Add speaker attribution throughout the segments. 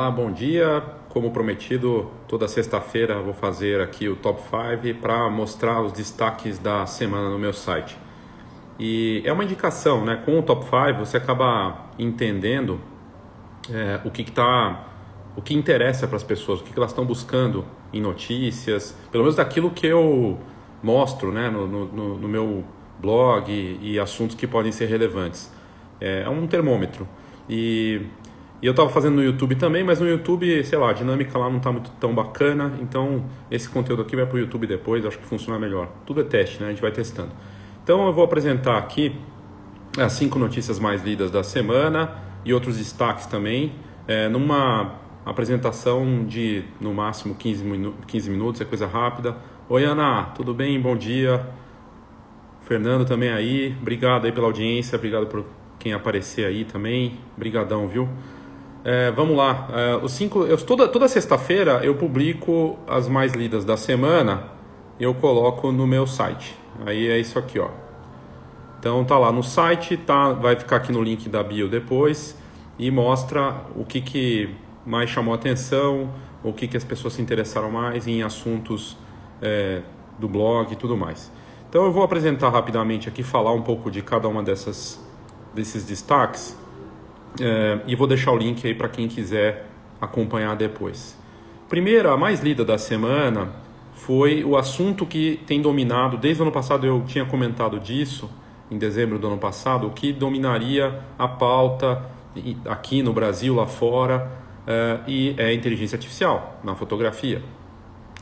Speaker 1: Olá, bom dia. Como prometido, toda sexta-feira vou fazer aqui o top 5 para mostrar os destaques da semana no meu site. E é uma indicação, né? Com o top 5 você acaba entendendo é, o que está, o que interessa para as pessoas, o que, que elas estão buscando em notícias, pelo menos daquilo que eu mostro, né? No, no, no meu blog e, e assuntos que podem ser relevantes. É, é um termômetro. E e eu estava fazendo no YouTube também, mas no YouTube, sei lá, a dinâmica lá não está muito tão bacana, então esse conteúdo aqui vai para o YouTube depois, acho que funciona melhor. Tudo é teste, né? A gente vai testando. Então eu vou apresentar aqui as cinco notícias mais lidas da semana e outros destaques também, é, numa apresentação de no máximo 15, minu 15 minutos, é coisa rápida. Oi Ana, tudo bem? Bom dia. Fernando também aí, obrigado aí pela audiência, obrigado por quem aparecer aí também, brigadão, viu? É, vamos lá. É, os cinco, eu, toda toda sexta-feira eu publico as mais lidas da semana. Eu coloco no meu site. Aí é isso aqui, ó. Então tá lá no site, tá, vai ficar aqui no link da bio depois e mostra o que, que mais chamou atenção, o que, que as pessoas se interessaram mais em assuntos é, do blog e tudo mais. Então eu vou apresentar rapidamente aqui, falar um pouco de cada uma dessas desses destaques é, e vou deixar o link aí para quem quiser acompanhar depois. Primeira, a mais lida da semana foi o assunto que tem dominado, desde o ano passado eu tinha comentado disso, em dezembro do ano passado, o que dominaria a pauta aqui no Brasil, lá fora, é, e é inteligência artificial na fotografia.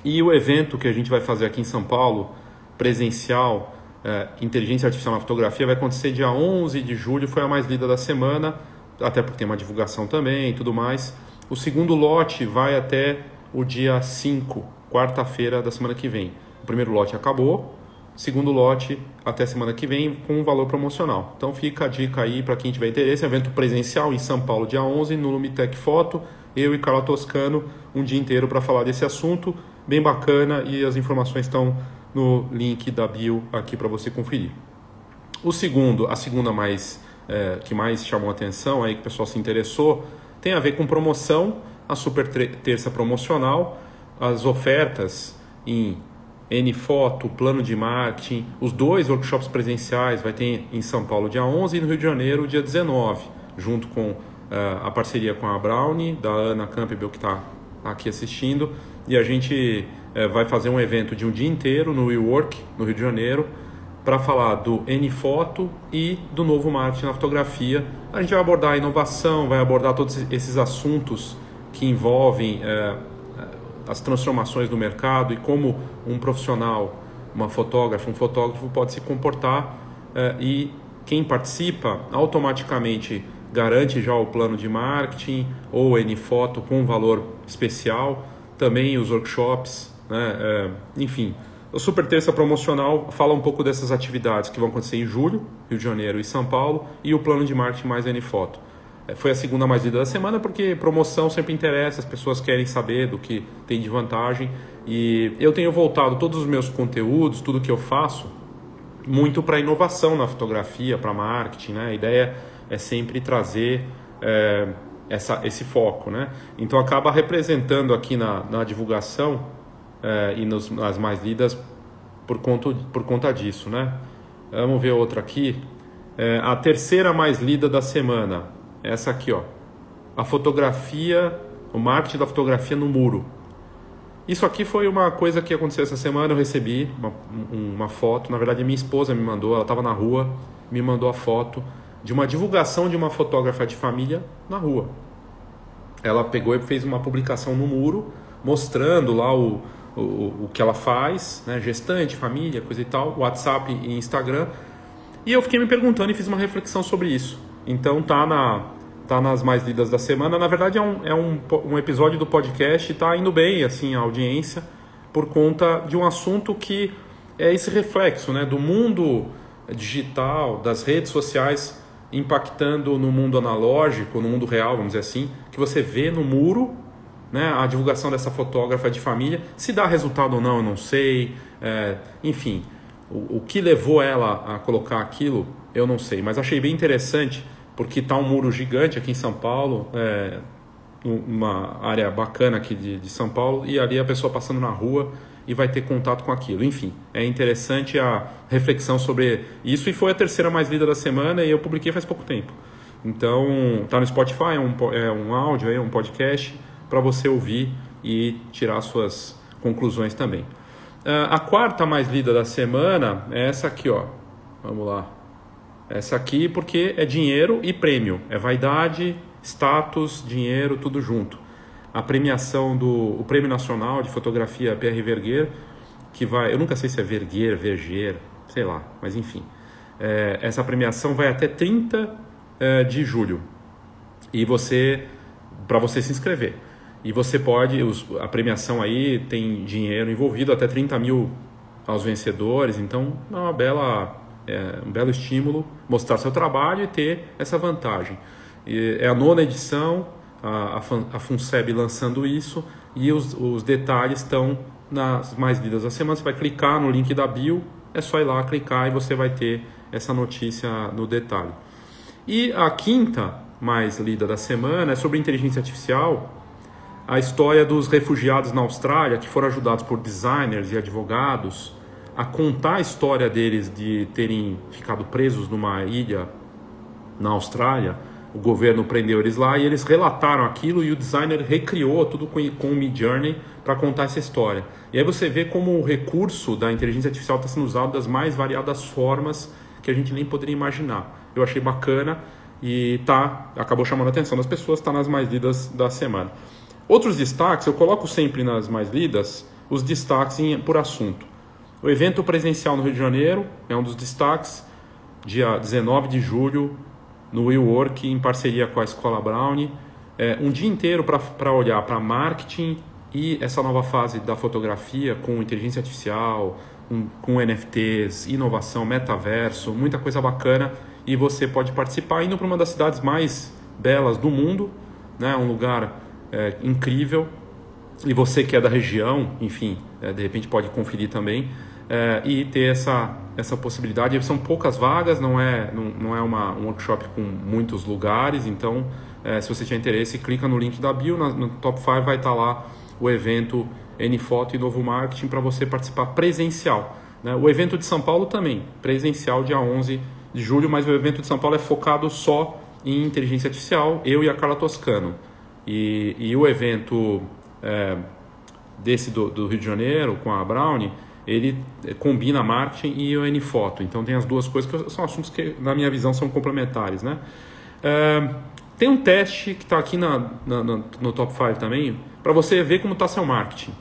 Speaker 1: E o evento que a gente vai fazer aqui em São Paulo, presencial, é, inteligência artificial na fotografia, vai acontecer dia 11 de julho, foi a mais lida da semana até porque tem uma divulgação também e tudo mais. O segundo lote vai até o dia 5, quarta-feira da semana que vem. O primeiro lote acabou, segundo lote até semana que vem com um valor promocional. Então fica a dica aí para quem tiver interesse, evento presencial em São Paulo dia 11 no Lumitec Foto, eu e Carla Toscano um dia inteiro para falar desse assunto, bem bacana e as informações estão no link da bio aqui para você conferir. O segundo, a segunda mais é, que mais chamou atenção, aí que o pessoal se interessou, tem a ver com promoção, a super terça promocional, as ofertas em N Foto, plano de marketing, os dois workshops presenciais vai ter em São Paulo dia 11 e no Rio de Janeiro dia 19, junto com uh, a parceria com a Brownie, da Ana Campbell que está aqui assistindo, e a gente uh, vai fazer um evento de um dia inteiro no WeWork, no Rio de Janeiro, para falar do N-Foto e do novo marketing na fotografia. A gente vai abordar a inovação, vai abordar todos esses assuntos que envolvem é, as transformações do mercado e como um profissional, uma fotógrafa, um fotógrafo pode se comportar é, e quem participa automaticamente garante já o plano de marketing ou N-Foto com valor especial, também os workshops, né, é, enfim, o Super Terça Promocional fala um pouco dessas atividades que vão acontecer em julho, Rio de Janeiro e São Paulo, e o plano de marketing mais N-Foto. É, foi a segunda mais lida da semana porque promoção sempre interessa, as pessoas querem saber do que tem de vantagem. E eu tenho voltado todos os meus conteúdos, tudo que eu faço, muito para inovação na fotografia, para marketing. Né? A ideia é sempre trazer é, essa, esse foco. Né? Então acaba representando aqui na, na divulgação é, e nos, nas mais lidas por conta, por conta disso, né? Vamos ver outra aqui. É, a terceira mais lida da semana, essa aqui, ó. A fotografia, o marketing da fotografia no muro. Isso aqui foi uma coisa que aconteceu essa semana. Eu recebi uma, uma foto. Na verdade, minha esposa me mandou. Ela estava na rua, me mandou a foto de uma divulgação de uma fotógrafa de família na rua. Ela pegou e fez uma publicação no muro mostrando lá o, o, o que ela faz, né? gestante, família, coisa e tal, WhatsApp e Instagram. E eu fiquei me perguntando e fiz uma reflexão sobre isso. Então tá na tá nas mais lidas da semana. Na verdade é um, é um, um episódio do podcast, tá indo bem assim a audiência por conta de um assunto que é esse reflexo, né, do mundo digital, das redes sociais impactando no mundo analógico, no mundo real, vamos dizer assim, que você vê no muro né, a divulgação dessa fotógrafa de família. Se dá resultado ou não, eu não sei. É, enfim, o, o, que levou ela a colocar aquilo, eu não sei. Mas achei bem interessante, porque está um muro gigante aqui em São Paulo. É, uma área bacana aqui de, de São Paulo e ali a pessoa passando na rua e vai ter contato com aquilo. Enfim, é interessante a reflexão sobre isso e foi a terceira mais lida da semana e eu publiquei faz pouco tempo. Então, tá no Spotify, é um, é um áudio, é um podcast para você ouvir e tirar suas conclusões também. Uh, a quarta mais lida da semana é essa aqui, ó. Vamos lá. Essa aqui porque é dinheiro e prêmio. É vaidade, status, dinheiro, tudo junto. A premiação do o Prêmio Nacional de Fotografia Pierre Verguer, que vai, eu nunca sei se é Verguer, Verger, sei lá, mas enfim. É, essa premiação vai até 30 é, de julho. E você, para você se inscrever. E você pode, os, a premiação aí tem dinheiro envolvido, até 30 mil aos vencedores, então é uma bela, é, um belo estímulo mostrar seu trabalho e ter essa vantagem. E é a nona edição, a, a, a FUNSEB lançando isso, e os, os detalhes estão nas mais lidas da semana. Você vai clicar no link da bio, é só ir lá clicar e você vai ter essa notícia no detalhe. E a quinta mais lida da semana é sobre inteligência artificial, a história dos refugiados na Austrália que foram ajudados por designers e advogados a contar a história deles de terem ficado presos numa ilha na Austrália o governo prendeu eles lá e eles relataram aquilo e o designer recriou tudo com, o Mid Journey para contar essa história. E aí você vê como o recurso da inteligência artificial está sendo usado das mais variadas formas que a gente nem poderia imaginar. Eu achei bacana e tá acabou chamando a atenção das pessoas, está nas mais lidas da semana. Outros destaques, eu coloco sempre nas mais lidas os destaques em, por assunto. O evento presencial no Rio de Janeiro é um dos destaques, dia 19 de julho, no WeWork em parceria com a Escola Brown, é, um dia inteiro para olhar para marketing e essa nova fase da fotografia com inteligência artificial, um, com NFTs, inovação, metaverso, muita coisa bacana. E você pode participar indo para uma das cidades mais belas do mundo, né, um lugar é, incrível e você que é da região, enfim, é, de repente pode conferir também é, e ter essa, essa possibilidade. São poucas vagas, não é, não, não é uma, um workshop com muitos lugares, então é, se você tiver interesse, clica no link da bio, no, no top 5 vai estar lá o evento Nfoto e Novo Marketing para você participar presencial. Né? O evento de São Paulo também, presencial dia 11 de julho, mas o evento de São Paulo é focado só em inteligência artificial, eu e a Carla Toscano. E, e o evento é, desse do, do Rio de Janeiro com a Brownie ele eh, combina marketing e o N-Foto. Então tem as duas coisas que são assuntos que, na minha visão, são complementares. Né? É, tem um teste que está aqui na, na, no top 5 também, para você ver como está seu marketing.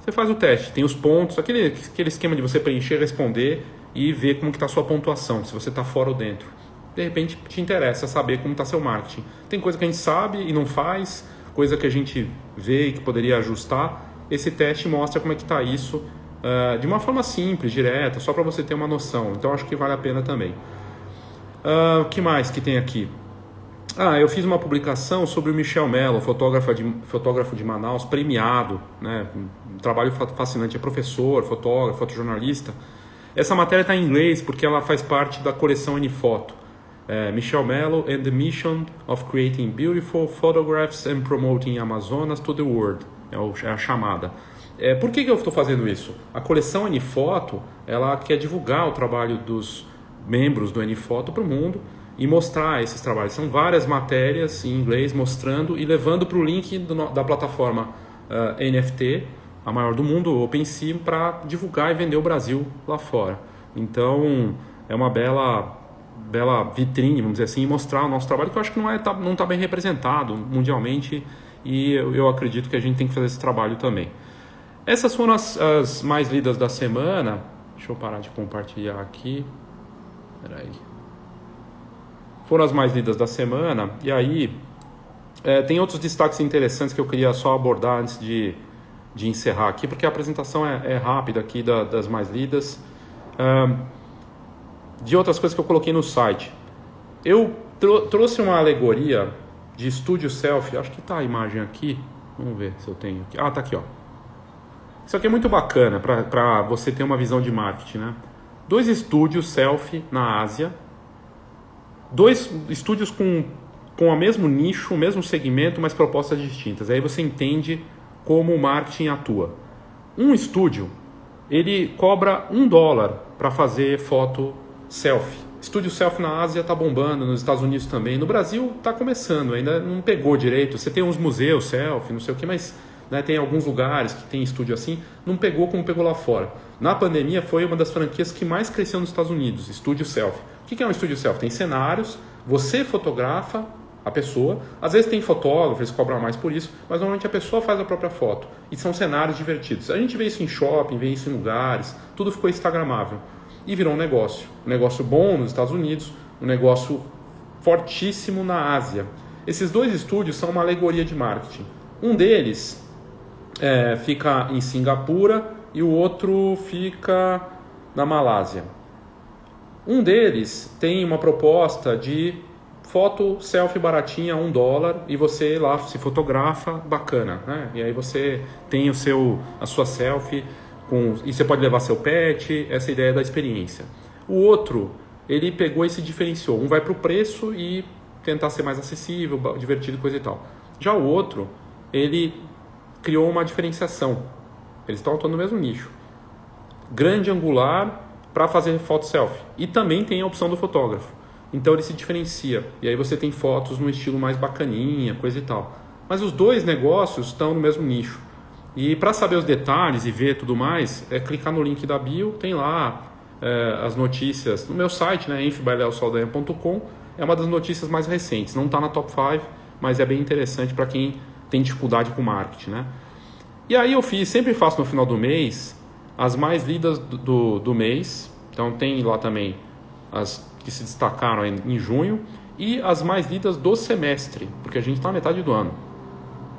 Speaker 1: Você faz o teste, tem os pontos, aquele, aquele esquema de você preencher, responder e ver como está a sua pontuação, se você está fora ou dentro. De repente te interessa saber como está seu marketing. Tem coisa que a gente sabe e não faz, coisa que a gente vê e que poderia ajustar. Esse teste mostra como é que está isso uh, de uma forma simples, direta, só para você ter uma noção. Então acho que vale a pena também. O uh, que mais que tem aqui? Ah, eu fiz uma publicação sobre o Michel Mello, fotógrafo de, fotógrafo de Manaus, premiado, né? um trabalho fascinante, é professor, fotógrafo, fotojornalista. Essa matéria está em inglês porque ela faz parte da coleção N-Foto. É, Michel Mello and the Mission of Creating Beautiful Photographs and Promoting Amazonas to the World. É, é a chamada. É, por que, que eu estou fazendo isso? A coleção Anifoto ela quer divulgar o trabalho dos membros do Anifoto para o mundo e mostrar esses trabalhos. São várias matérias em inglês mostrando e levando para o link do, da plataforma uh, eh, NFT, a maior do mundo, OpenSea, para divulgar e vender o Brasil lá fora. Então é uma bela bela vitrine, vamos dizer assim, e mostrar o nosso trabalho que eu acho que não está não tá bem representado mundialmente e eu, eu acredito que a gente tem que fazer esse trabalho também. Essas foram as, as mais lidas da semana. Deixa eu parar de compartilhar aqui. Peraí. Foram as mais lidas da semana. E aí, é, tem outros destaques interessantes que eu queria só abordar antes de, de encerrar aqui, porque a apresentação é, é rápida aqui da, das mais lidas. De outras coisas que eu coloquei no site. Eu trouxe uma alegoria de estúdio selfie. Acho que está a imagem aqui. Vamos ver se eu tenho aqui. Ah, tá aqui, ó. Isso aqui é muito bacana para você ter uma visão de marketing, né? Dois estúdios selfie na Ásia, dois estúdios com com o mesmo nicho, o mesmo segmento, mas propostas distintas. Aí você entende como o marketing atua. Um estúdio, ele cobra um dólar para fazer foto selfie. Estúdio selfie na Ásia está bombando, nos Estados Unidos também. No Brasil está começando, ainda não pegou direito. Você tem uns museus selfie, não sei o que, mas né, tem alguns lugares que tem estúdio assim. Não pegou como pegou lá fora. Na pandemia foi uma das franquias que mais cresceu nos Estados Unidos, estúdio selfie. O que é um estúdio selfie? Tem cenários, você fotografa a pessoa. Às vezes tem fotógrafo, eles cobram mais por isso, mas normalmente a pessoa faz a própria foto. E são cenários divertidos. A gente vê isso em shopping, vê isso em lugares, tudo ficou instagramável e virou um negócio. Um negócio bom nos Estados Unidos, um negócio fortíssimo na Ásia. Esses dois estúdios são uma alegoria de marketing. Um deles é, fica em Singapura e o outro fica na Malásia. Um deles tem uma proposta de foto selfie baratinha, um dólar, e você lá se fotografa, bacana, né? E aí você tem o seu, a sua selfie com, e você pode levar seu pet, essa ideia da experiência. O outro, ele pegou e se diferenciou. Um vai para o preço e tentar ser mais acessível, divertido, coisa e tal. Já o outro, ele criou uma diferenciação. Eles estão atuando no mesmo nicho. Grande angular para fazer foto selfie. E também tem a opção do fotógrafo. Então ele se diferencia. E aí você tem fotos no estilo mais bacaninha, coisa e tal. Mas os dois negócios estão no mesmo nicho. E para saber os detalhes e ver tudo mais, é clicar no link da bio, tem lá é, as notícias no meu site, né, infbaileosaldanha.com, é uma das notícias mais recentes. Não está na top 5, mas é bem interessante para quem tem dificuldade com marketing, né? E aí eu fiz, sempre faço no final do mês, as mais lidas do, do, do mês. Então tem lá também as que se destacaram em, em junho e as mais lidas do semestre, porque a gente está na metade do ano.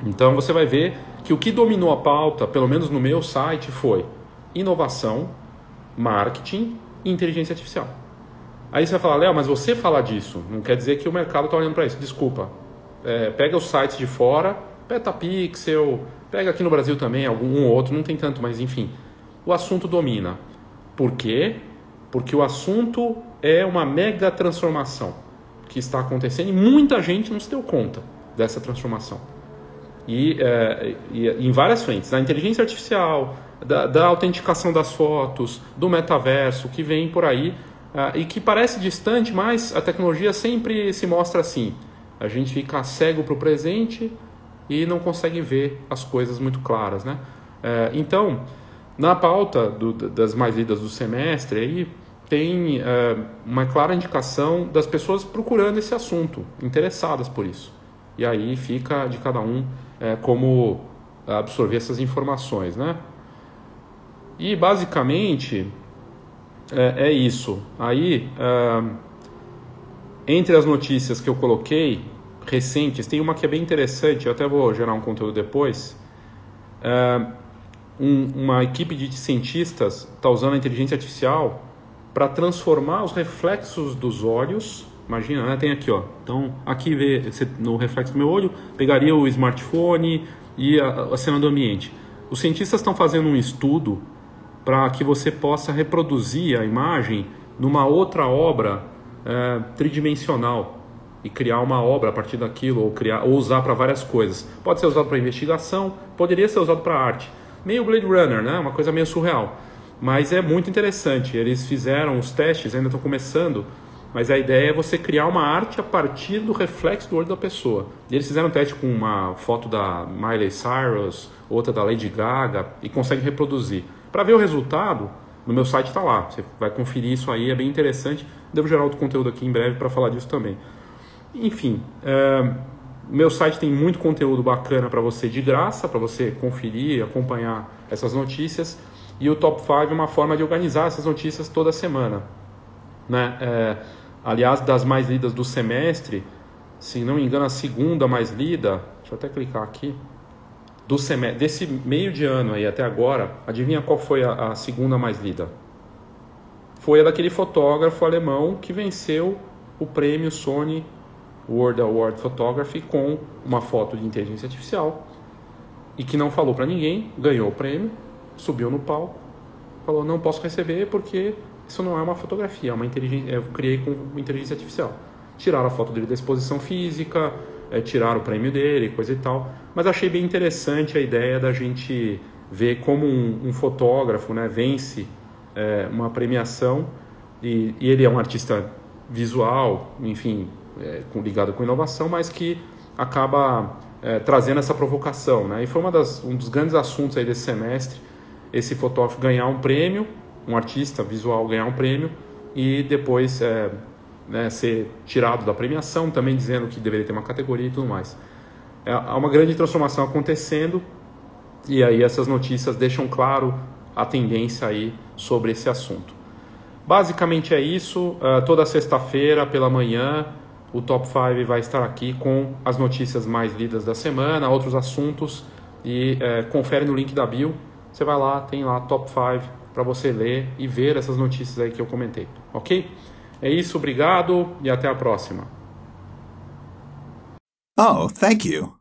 Speaker 1: Então você vai ver que o que dominou a pauta, pelo menos no meu site, foi inovação, marketing e inteligência artificial. Aí você vai falar, Léo, mas você falar disso não quer dizer que o mercado está olhando para isso. Desculpa. É, pega os sites de fora, Petapixel, pega aqui no Brasil também, algum outro, não tem tanto, mas enfim. O assunto domina. Por quê? Porque o assunto é uma mega transformação que está acontecendo e muita gente não se deu conta dessa transformação. E, é, e em várias frentes, da inteligência artificial, da, da, autenticação das fotos, do metaverso, que vem por aí uh, e que parece distante, mas a tecnologia sempre se mostra assim. A gente fica cego para o presente e não consegue ver as coisas muito claras, né? Uh, então, na pauta do, das mais lidas do semestre, aí tem uma clara indicação das pessoas procurando esse assunto, interessadas por isso. E aí fica de cada um é, como absorver essas informações, né? E basicamente é, é isso. Aí, é, entre as notícias que eu coloquei recentes, tem uma que é bem interessante. Eu até vou gerar um conteúdo depois. É, um, uma equipe de cientistas está usando a inteligência artificial para transformar os reflexos dos olhos Imagina, né? Tem aqui, ó. Então, aqui vê no reflexo do meu olho, pegaria o smartphone e a, a cena do ambiente. Os cientistas estão fazendo um estudo para que você possa reproduzir a imagem numa outra obra é, tridimensional e criar uma obra a partir daquilo ou criar ou usar para várias coisas. Pode ser usado para investigação, poderia ser usado para arte. Meio Blade Runner, né? Uma coisa meio surreal. Mas é muito interessante. Eles fizeram os testes, ainda estão começando mas a ideia é você criar uma arte a partir do reflexo do olho da pessoa. E eles fizeram um teste com uma foto da Miley Cyrus, outra da Lady Gaga, e conseguem reproduzir. Para ver o resultado, no meu site está lá. Você vai conferir isso aí, é bem interessante. Devo gerar outro conteúdo aqui em breve para falar disso também. Enfim, é, meu site tem muito conteúdo bacana para você de graça, para você conferir, acompanhar essas notícias. E o Top 5 é uma forma de organizar essas notícias toda semana. Né? É, aliás, das mais lidas do semestre, se não me engano, a segunda mais lida, deixa eu até clicar aqui, do semestre, desse meio de ano aí até agora, adivinha qual foi a, a segunda mais lida? Foi a daquele fotógrafo alemão que venceu o prêmio Sony World Award Photography com uma foto de inteligência artificial e que não falou para ninguém, ganhou o prêmio, subiu no palco, falou não posso receber porque isso não é uma fotografia, é uma inteligência, eu criei com inteligência artificial. tiraram a foto dele da exposição física, é, tiraram o prêmio dele, coisa e tal. Mas achei bem interessante a ideia da gente ver como um, um fotógrafo né, vence é, uma premiação e, e, ele é um artista visual, enfim, é, ligado com inovação, mas que acaba é, trazendo essa provocação. Né? E foi das, um dos grandes assuntos aí desse semestre, esse fotógrafo ganhar um prêmio, um artista visual ganhar um prêmio e depois é, né, ser tirado da premiação, também dizendo que deveria ter uma categoria e tudo mais. É, há uma grande transformação acontecendo e aí essas notícias deixam claro a tendência aí sobre esse assunto. Basicamente é isso. Uh, toda sexta-feira pela manhã o Top 5 vai estar aqui com as notícias mais lidas da semana, outros assuntos e uh, confere no link da bio. Você vai lá, tem lá Top 5 para você ler e ver essas notícias aí que eu comentei, ok? É isso, obrigado e até a próxima.
Speaker 2: Oh, thank you.